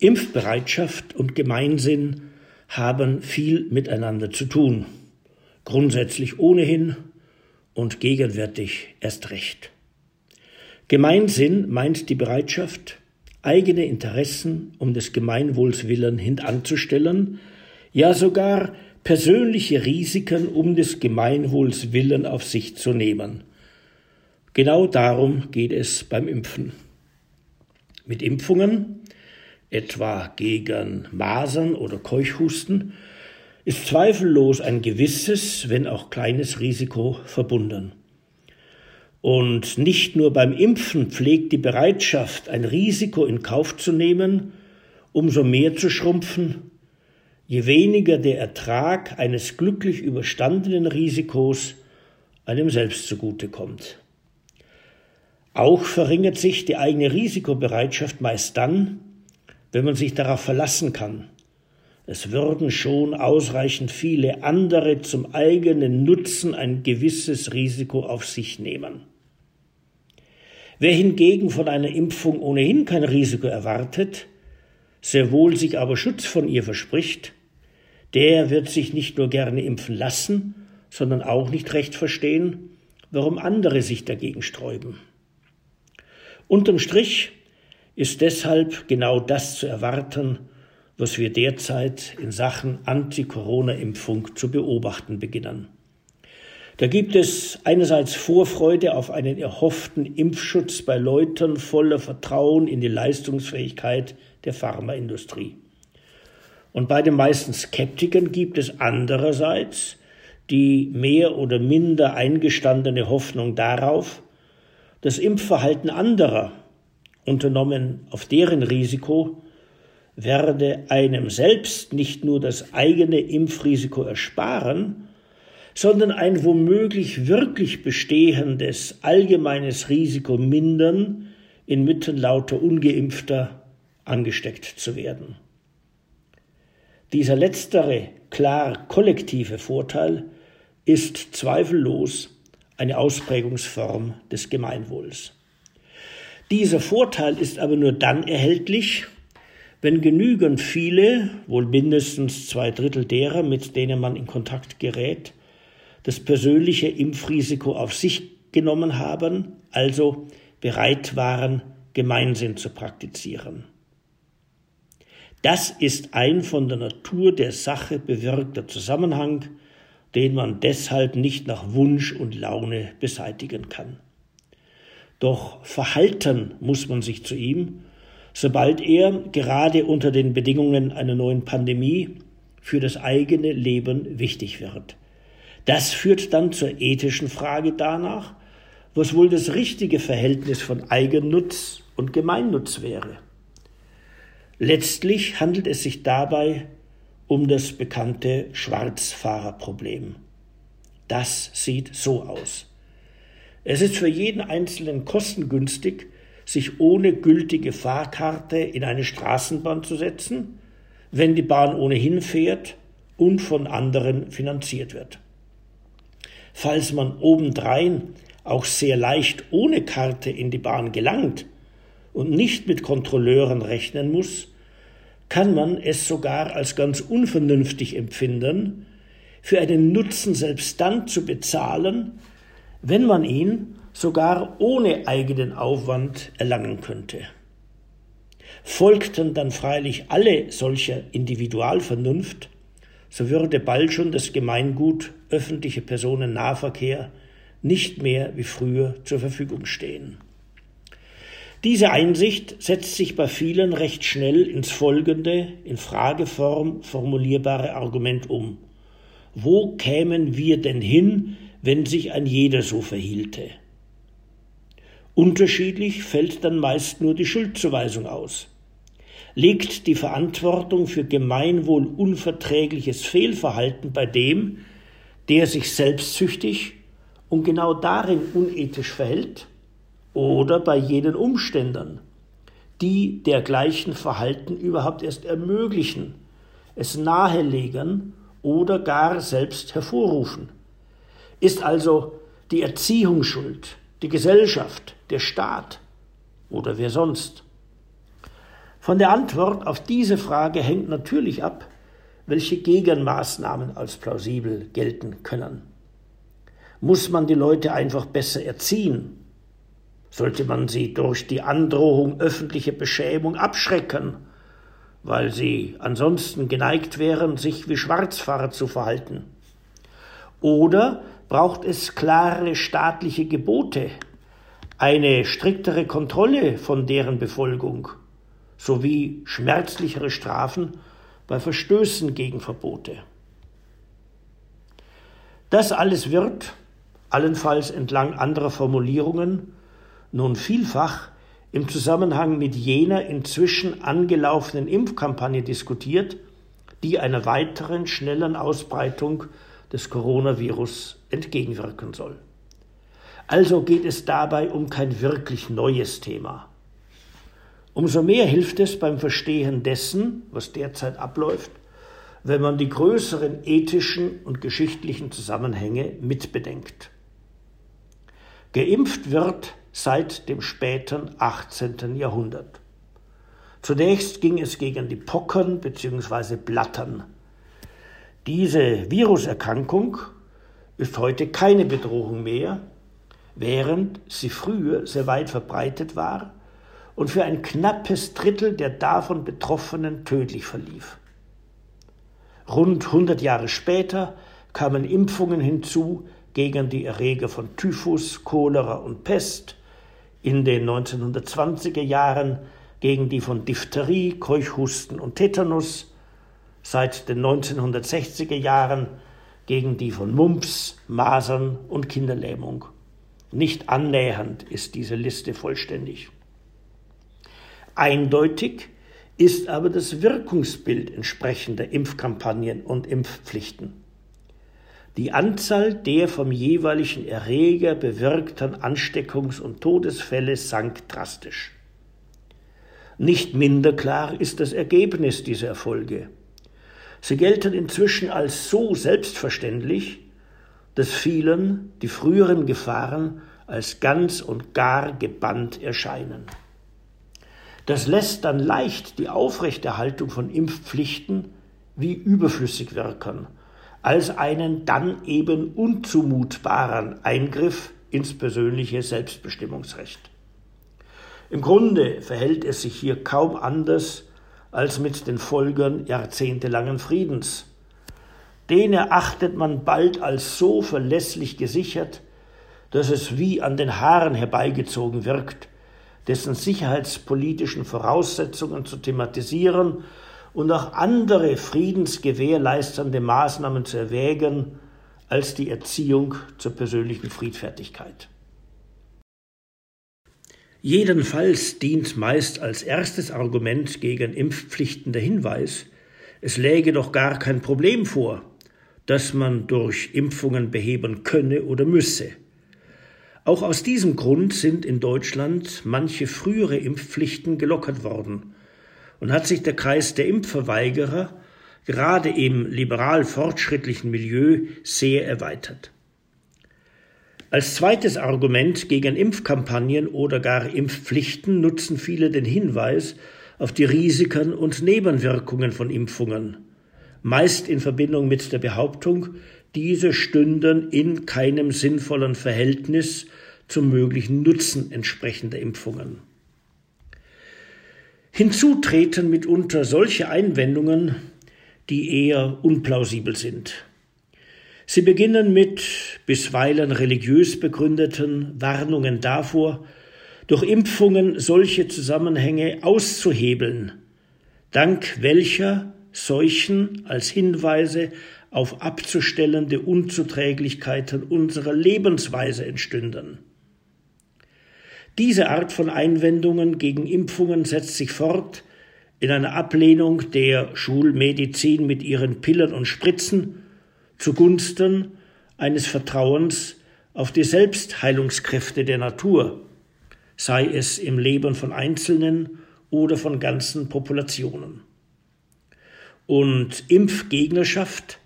Impfbereitschaft und Gemeinsinn haben viel miteinander zu tun. Grundsätzlich ohnehin und gegenwärtig erst recht. Gemeinsinn meint die Bereitschaft, eigene Interessen um des Gemeinwohls willen hintanzustellen, ja sogar persönliche Risiken um des Gemeinwohls willen auf sich zu nehmen. Genau darum geht es beim Impfen. Mit Impfungen, etwa gegen Masern oder Keuchhusten, ist zweifellos ein gewisses, wenn auch kleines Risiko verbunden. Und nicht nur beim Impfen pflegt die Bereitschaft, ein Risiko in Kauf zu nehmen, umso mehr zu schrumpfen, je weniger der Ertrag eines glücklich überstandenen Risikos einem selbst zugute kommt. Auch verringert sich die eigene Risikobereitschaft meist dann, wenn man sich darauf verlassen kann. Es würden schon ausreichend viele andere zum eigenen Nutzen ein gewisses Risiko auf sich nehmen. Wer hingegen von einer Impfung ohnehin kein Risiko erwartet, sehr wohl sich aber Schutz von ihr verspricht, der wird sich nicht nur gerne impfen lassen, sondern auch nicht recht verstehen, warum andere sich dagegen sträuben. Unterm Strich ist deshalb genau das zu erwarten, was wir derzeit in Sachen Anti-Corona-Impfung zu beobachten beginnen. Da gibt es einerseits Vorfreude auf einen erhofften Impfschutz bei Leuten voller Vertrauen in die Leistungsfähigkeit der Pharmaindustrie. Und bei den meisten Skeptikern gibt es andererseits die mehr oder minder eingestandene Hoffnung darauf, das Impfverhalten anderer, unternommen auf deren Risiko, werde einem selbst nicht nur das eigene Impfrisiko ersparen, sondern ein womöglich wirklich bestehendes allgemeines Risiko mindern, inmitten lauter ungeimpfter angesteckt zu werden. Dieser letztere, klar kollektive Vorteil ist zweifellos eine Ausprägungsform des Gemeinwohls. Dieser Vorteil ist aber nur dann erhältlich, wenn genügend viele, wohl mindestens zwei Drittel derer, mit denen man in Kontakt gerät, das persönliche Impfrisiko auf sich genommen haben, also bereit waren, Gemeinsinn zu praktizieren. Das ist ein von der Natur der Sache bewirkter Zusammenhang, den man deshalb nicht nach Wunsch und Laune beseitigen kann. Doch verhalten muss man sich zu ihm, sobald er gerade unter den Bedingungen einer neuen Pandemie für das eigene Leben wichtig wird. Das führt dann zur ethischen Frage danach, was wohl das richtige Verhältnis von Eigennutz und Gemeinnutz wäre. Letztlich handelt es sich dabei um das bekannte Schwarzfahrerproblem. Das sieht so aus. Es ist für jeden Einzelnen kostengünstig, sich ohne gültige Fahrkarte in eine Straßenbahn zu setzen, wenn die Bahn ohnehin fährt und von anderen finanziert wird. Falls man obendrein auch sehr leicht ohne Karte in die Bahn gelangt und nicht mit Kontrolleuren rechnen muss, kann man es sogar als ganz unvernünftig empfinden, für einen Nutzen selbst dann zu bezahlen, wenn man ihn sogar ohne eigenen Aufwand erlangen könnte. Folgten dann freilich alle solcher Individualvernunft, so würde bald schon das Gemeingut öffentliche Personennahverkehr nicht mehr wie früher zur Verfügung stehen. Diese Einsicht setzt sich bei vielen recht schnell ins folgende, in Frageform formulierbare Argument um. Wo kämen wir denn hin, wenn sich ein jeder so verhielte? Unterschiedlich fällt dann meist nur die Schuldzuweisung aus. Liegt die Verantwortung für gemeinwohl unverträgliches Fehlverhalten bei dem, der sich selbstsüchtig und genau darin unethisch verhält? oder bei jenen Umständen, die dergleichen Verhalten überhaupt erst ermöglichen, es nahelegen oder gar selbst hervorrufen. Ist also die Erziehung schuld, die Gesellschaft, der Staat oder wer sonst? Von der Antwort auf diese Frage hängt natürlich ab, welche Gegenmaßnahmen als plausibel gelten können. Muss man die Leute einfach besser erziehen? Sollte man sie durch die Androhung öffentlicher Beschämung abschrecken, weil sie ansonsten geneigt wären, sich wie Schwarzfahrer zu verhalten? Oder braucht es klare staatliche Gebote, eine striktere Kontrolle von deren Befolgung sowie schmerzlichere Strafen bei Verstößen gegen Verbote. Das alles wird, allenfalls entlang anderer Formulierungen, nun vielfach im Zusammenhang mit jener inzwischen angelaufenen Impfkampagne diskutiert, die einer weiteren schnellen Ausbreitung des Coronavirus entgegenwirken soll. Also geht es dabei um kein wirklich neues Thema. Umso mehr hilft es beim Verstehen dessen, was derzeit abläuft, wenn man die größeren ethischen und geschichtlichen Zusammenhänge mitbedenkt. Geimpft wird seit dem späten 18. Jahrhundert. Zunächst ging es gegen die Pocken bzw. Blattern. Diese Viruserkrankung ist heute keine Bedrohung mehr, während sie früher sehr weit verbreitet war und für ein knappes Drittel der davon Betroffenen tödlich verlief. Rund 100 Jahre später kamen Impfungen hinzu gegen die Erreger von Typhus, Cholera und Pest, in den 1920er Jahren gegen die von Diphtherie, Keuchhusten und Tetanus, seit den 1960er Jahren gegen die von Mumps, Masern und Kinderlähmung. Nicht annähernd ist diese Liste vollständig. Eindeutig ist aber das Wirkungsbild entsprechender Impfkampagnen und Impfpflichten. Die Anzahl der vom jeweiligen Erreger bewirkten Ansteckungs- und Todesfälle sank drastisch. Nicht minder klar ist das Ergebnis dieser Erfolge. Sie gelten inzwischen als so selbstverständlich, dass vielen die früheren Gefahren als ganz und gar gebannt erscheinen. Das lässt dann leicht die Aufrechterhaltung von Impfpflichten wie überflüssig wirken, als einen dann eben unzumutbaren Eingriff ins persönliche Selbstbestimmungsrecht. Im Grunde verhält es sich hier kaum anders als mit den Folgen jahrzehntelangen Friedens. Den erachtet man bald als so verlässlich gesichert, dass es wie an den Haaren herbeigezogen wirkt, dessen sicherheitspolitischen Voraussetzungen zu thematisieren und auch andere friedensgewährleistende Maßnahmen zu erwägen als die Erziehung zur persönlichen Friedfertigkeit. Jedenfalls dient meist als erstes Argument gegen Impfpflichten der Hinweis, es läge doch gar kein Problem vor, das man durch Impfungen beheben könne oder müsse. Auch aus diesem Grund sind in Deutschland manche frühere Impfpflichten gelockert worden und hat sich der Kreis der Impfverweigerer gerade im liberal fortschrittlichen Milieu sehr erweitert. Als zweites Argument gegen Impfkampagnen oder gar Impfpflichten nutzen viele den Hinweis auf die Risiken und Nebenwirkungen von Impfungen, meist in Verbindung mit der Behauptung, diese stünden in keinem sinnvollen Verhältnis zum möglichen Nutzen entsprechender Impfungen. Hinzu treten mitunter solche Einwendungen, die eher unplausibel sind. Sie beginnen mit bisweilen religiös begründeten Warnungen davor, durch Impfungen solche Zusammenhänge auszuhebeln, dank welcher Seuchen als Hinweise auf abzustellende Unzuträglichkeiten unserer Lebensweise entstünden. Diese Art von Einwendungen gegen Impfungen setzt sich fort in einer Ablehnung der Schulmedizin mit ihren Pillen und Spritzen zugunsten eines Vertrauens auf die Selbstheilungskräfte der Natur, sei es im Leben von Einzelnen oder von ganzen Populationen. Und Impfgegnerschaft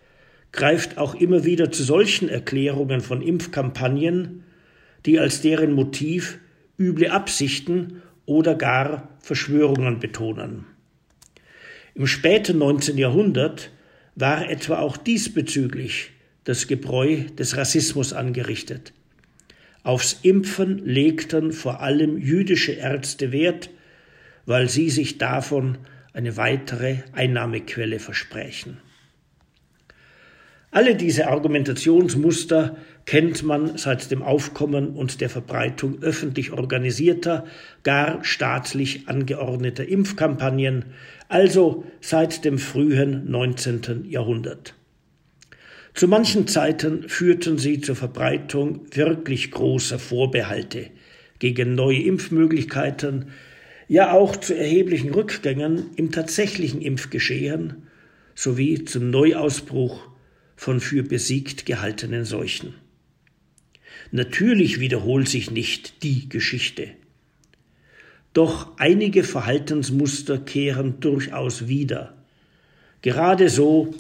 greift auch immer wieder zu solchen Erklärungen von Impfkampagnen, die als deren Motiv üble Absichten oder gar Verschwörungen betonen. Im späten 19. Jahrhundert war etwa auch diesbezüglich das Gebräu des Rassismus angerichtet. Aufs Impfen legten vor allem jüdische Ärzte Wert, weil sie sich davon eine weitere Einnahmequelle versprechen. Alle diese Argumentationsmuster kennt man seit dem Aufkommen und der Verbreitung öffentlich organisierter, gar staatlich angeordneter Impfkampagnen, also seit dem frühen 19. Jahrhundert. Zu manchen Zeiten führten sie zur Verbreitung wirklich großer Vorbehalte gegen neue Impfmöglichkeiten, ja auch zu erheblichen Rückgängen im tatsächlichen Impfgeschehen sowie zum Neuausbruch von für besiegt gehaltenen Seuchen. Natürlich wiederholt sich nicht die Geschichte. Doch einige Verhaltensmuster kehren durchaus wieder, gerade so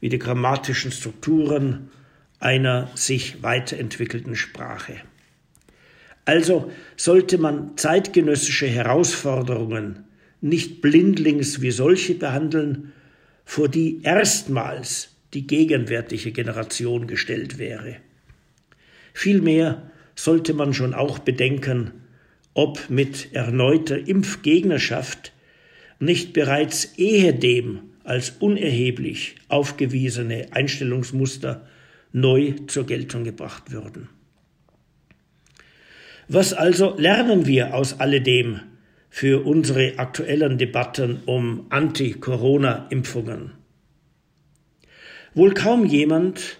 wie die grammatischen Strukturen einer sich weiterentwickelten Sprache. Also sollte man zeitgenössische Herausforderungen nicht blindlings wie solche behandeln, vor die erstmals die gegenwärtige Generation gestellt wäre. Vielmehr sollte man schon auch bedenken, ob mit erneuter Impfgegnerschaft nicht bereits ehedem als unerheblich aufgewiesene Einstellungsmuster neu zur Geltung gebracht würden. Was also lernen wir aus alledem für unsere aktuellen Debatten um Anti-Corona-Impfungen? Wohl kaum jemand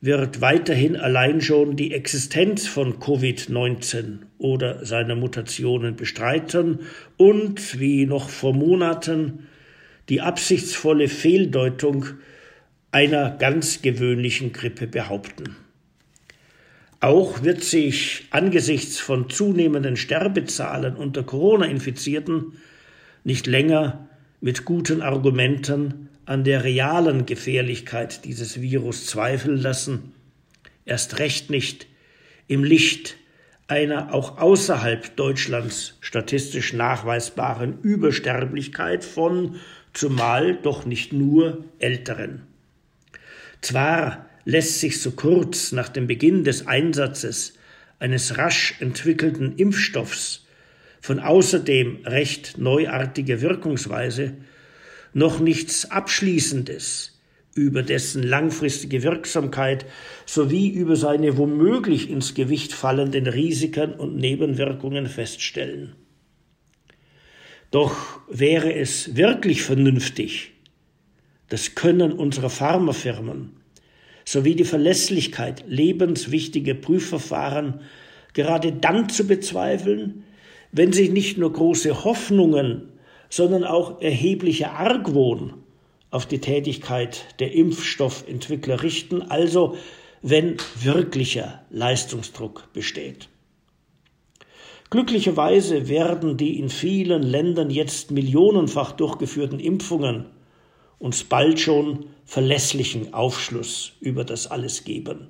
wird weiterhin allein schon die Existenz von Covid-19 oder seiner Mutationen bestreiten und, wie noch vor Monaten, die absichtsvolle Fehldeutung einer ganz gewöhnlichen Grippe behaupten. Auch wird sich angesichts von zunehmenden Sterbezahlen unter Corona-Infizierten nicht länger mit guten Argumenten an der realen Gefährlichkeit dieses Virus zweifeln lassen, erst recht nicht im Licht einer auch außerhalb Deutschlands statistisch nachweisbaren Übersterblichkeit von zumal doch nicht nur Älteren. Zwar lässt sich so kurz nach dem Beginn des Einsatzes eines rasch entwickelten Impfstoffs von außerdem recht neuartiger Wirkungsweise noch nichts Abschließendes über dessen langfristige Wirksamkeit sowie über seine womöglich ins Gewicht fallenden Risiken und Nebenwirkungen feststellen. Doch wäre es wirklich vernünftig, das Können unserer Pharmafirmen sowie die Verlässlichkeit lebenswichtiger Prüfverfahren gerade dann zu bezweifeln, wenn sich nicht nur große Hoffnungen, sondern auch erheblicher Argwohn auf die Tätigkeit der Impfstoffentwickler richten, also wenn wirklicher Leistungsdruck besteht. Glücklicherweise werden die in vielen Ländern jetzt millionenfach durchgeführten Impfungen uns bald schon verlässlichen Aufschluss über das alles geben.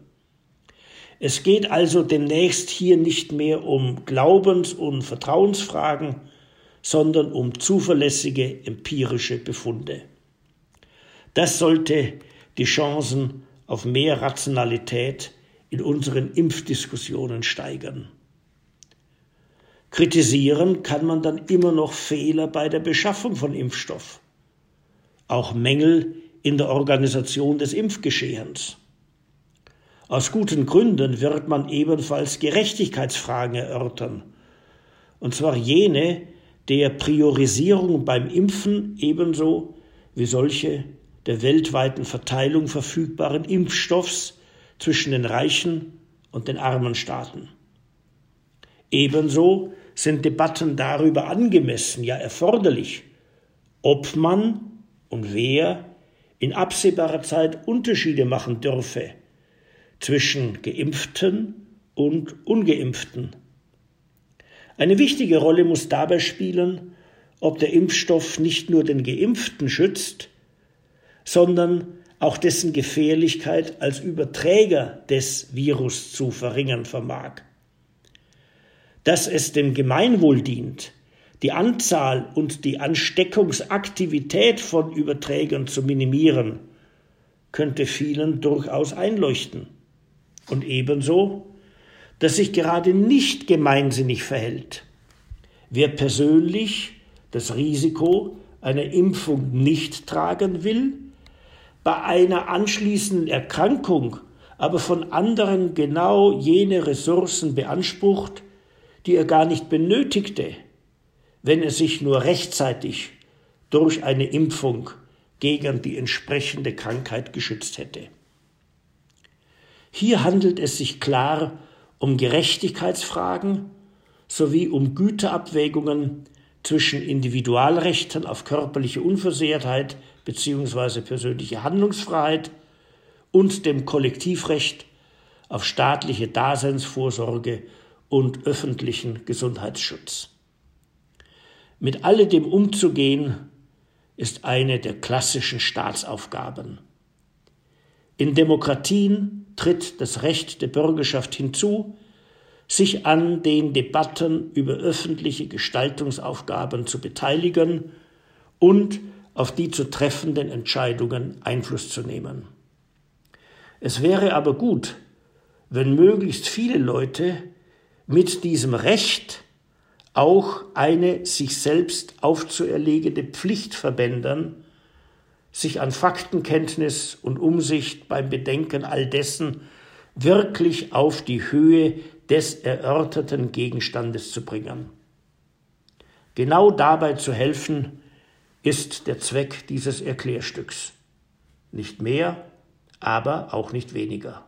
Es geht also demnächst hier nicht mehr um Glaubens- und Vertrauensfragen, sondern um zuverlässige empirische Befunde. Das sollte die Chancen auf mehr Rationalität in unseren Impfdiskussionen steigern. Kritisieren kann man dann immer noch Fehler bei der Beschaffung von Impfstoff, auch Mängel in der Organisation des Impfgeschehens. Aus guten Gründen wird man ebenfalls Gerechtigkeitsfragen erörtern, und zwar jene der Priorisierung beim Impfen ebenso wie solche der weltweiten Verteilung verfügbaren Impfstoffs zwischen den reichen und den armen Staaten. Ebenso sind Debatten darüber angemessen, ja erforderlich, ob man und wer in absehbarer Zeit Unterschiede machen dürfe zwischen geimpften und ungeimpften. Eine wichtige Rolle muss dabei spielen, ob der Impfstoff nicht nur den geimpften schützt, sondern auch dessen Gefährlichkeit als Überträger des Virus zu verringern vermag dass es dem Gemeinwohl dient, die Anzahl und die Ansteckungsaktivität von Überträgern zu minimieren, könnte vielen durchaus einleuchten. Und ebenso, dass sich gerade nicht gemeinsinnig verhält. Wer persönlich das Risiko einer Impfung nicht tragen will, bei einer anschließenden Erkrankung aber von anderen genau jene Ressourcen beansprucht, die er gar nicht benötigte, wenn er sich nur rechtzeitig durch eine Impfung gegen die entsprechende Krankheit geschützt hätte. Hier handelt es sich klar um Gerechtigkeitsfragen sowie um Güterabwägungen zwischen Individualrechten auf körperliche Unversehrtheit bzw. persönliche Handlungsfreiheit und dem Kollektivrecht auf staatliche Daseinsvorsorge und öffentlichen Gesundheitsschutz. Mit alledem umzugehen, ist eine der klassischen Staatsaufgaben. In Demokratien tritt das Recht der Bürgerschaft hinzu, sich an den Debatten über öffentliche Gestaltungsaufgaben zu beteiligen und auf die zu treffenden Entscheidungen Einfluss zu nehmen. Es wäre aber gut, wenn möglichst viele Leute mit diesem Recht auch eine sich selbst aufzuerlegende Pflicht verbändern, sich an Faktenkenntnis und Umsicht beim Bedenken all dessen wirklich auf die Höhe des erörterten Gegenstandes zu bringen. Genau dabei zu helfen, ist der Zweck dieses Erklärstücks. Nicht mehr, aber auch nicht weniger.